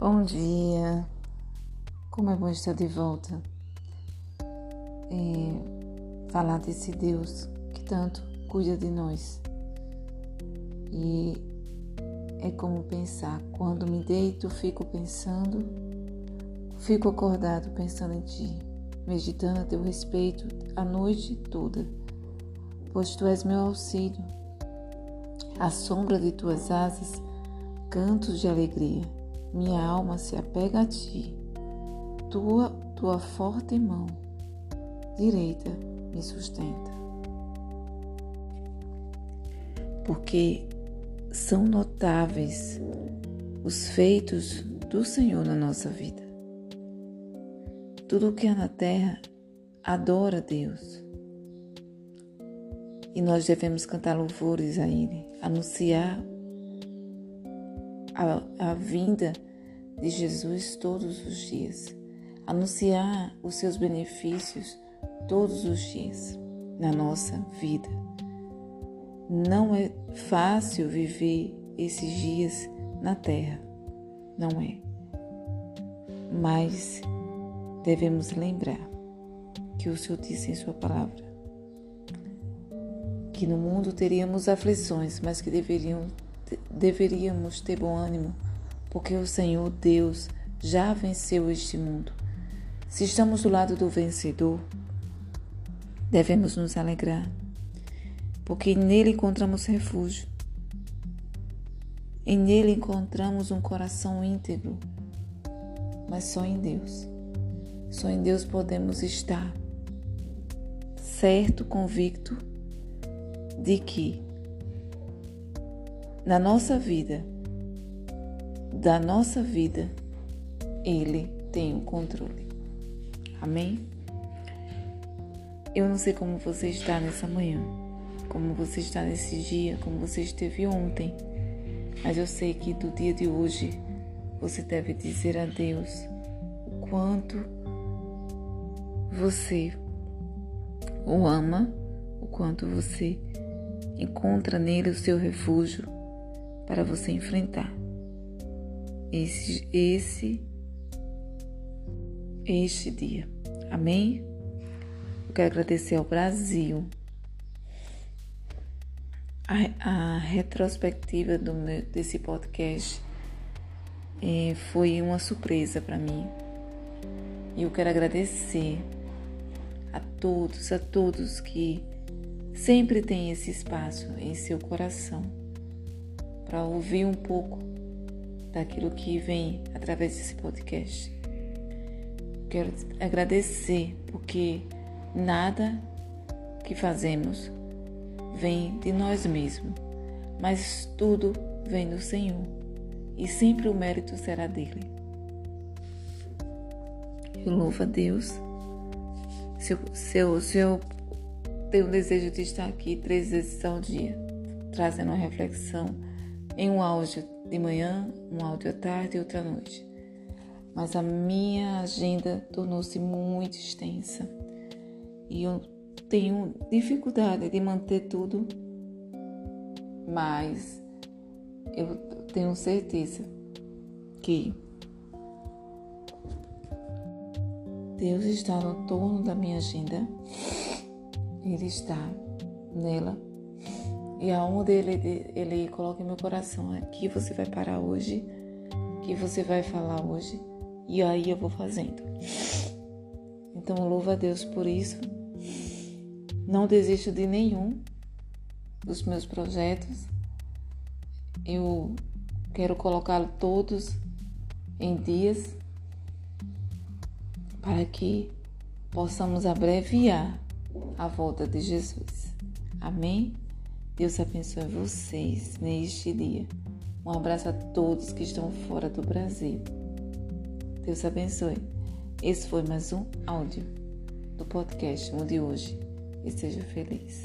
Bom dia, como é bom estar de volta e falar desse Deus que tanto cuida de nós. E é como pensar, quando me deito, fico pensando, fico acordado pensando em Ti, meditando a Teu respeito a noite toda, pois Tu és meu auxílio, à sombra de Tuas asas, cantos de alegria minha alma se apega a ti. Tua, tua forte mão direita me sustenta. Porque são notáveis os feitos do Senhor na nossa vida. Tudo que há na terra adora a Deus. E nós devemos cantar louvores a Ele, anunciar a, a vinda de Jesus todos os dias, anunciar os seus benefícios todos os dias na nossa vida. Não é fácil viver esses dias na terra, não é. Mas devemos lembrar que o Senhor disse em Sua palavra que no mundo teríamos aflições, mas que deveriam deveríamos ter bom ânimo, porque o Senhor Deus já venceu este mundo. Se estamos do lado do vencedor, devemos nos alegrar, porque nele encontramos refúgio. E nele encontramos um coração íntegro, mas só em Deus. Só em Deus podemos estar certo, convicto de que na nossa vida, da nossa vida, Ele tem o controle. Amém? Eu não sei como você está nessa manhã, como você está nesse dia, como você esteve ontem, mas eu sei que do dia de hoje você deve dizer a Deus o quanto você o ama, o quanto você encontra nele o seu refúgio para você enfrentar esse, esse, este dia. Amém? Eu quero agradecer ao Brasil. A, a retrospectiva do meu, desse podcast é, foi uma surpresa para mim. E eu quero agradecer a todos, a todos que sempre têm esse espaço em seu coração para ouvir um pouco daquilo que vem através desse podcast. Quero agradecer porque nada que fazemos vem de nós mesmos, mas tudo vem do Senhor e sempre o mérito será dele. Eu louvo a Deus. Se eu, se eu, se eu tenho o desejo de estar aqui três vezes ao dia, trazendo uma reflexão em um áudio de manhã, um áudio à tarde e outra à noite. Mas a minha agenda tornou-se muito extensa. E eu tenho dificuldade de manter tudo, mas eu tenho certeza que Deus está no torno da minha agenda, Ele está nela e aonde ele, ele coloca em meu coração, aqui você vai parar hoje, que você vai falar hoje, e aí eu vou fazendo. Então louvo a Deus por isso. Não desisto de nenhum dos meus projetos. Eu quero colocá-los todos em dias para que possamos abreviar a volta de Jesus. Amém? Deus abençoe vocês neste dia. Um abraço a todos que estão fora do Brasil. Deus abençoe. Esse foi mais um áudio do podcast de hoje. E seja feliz.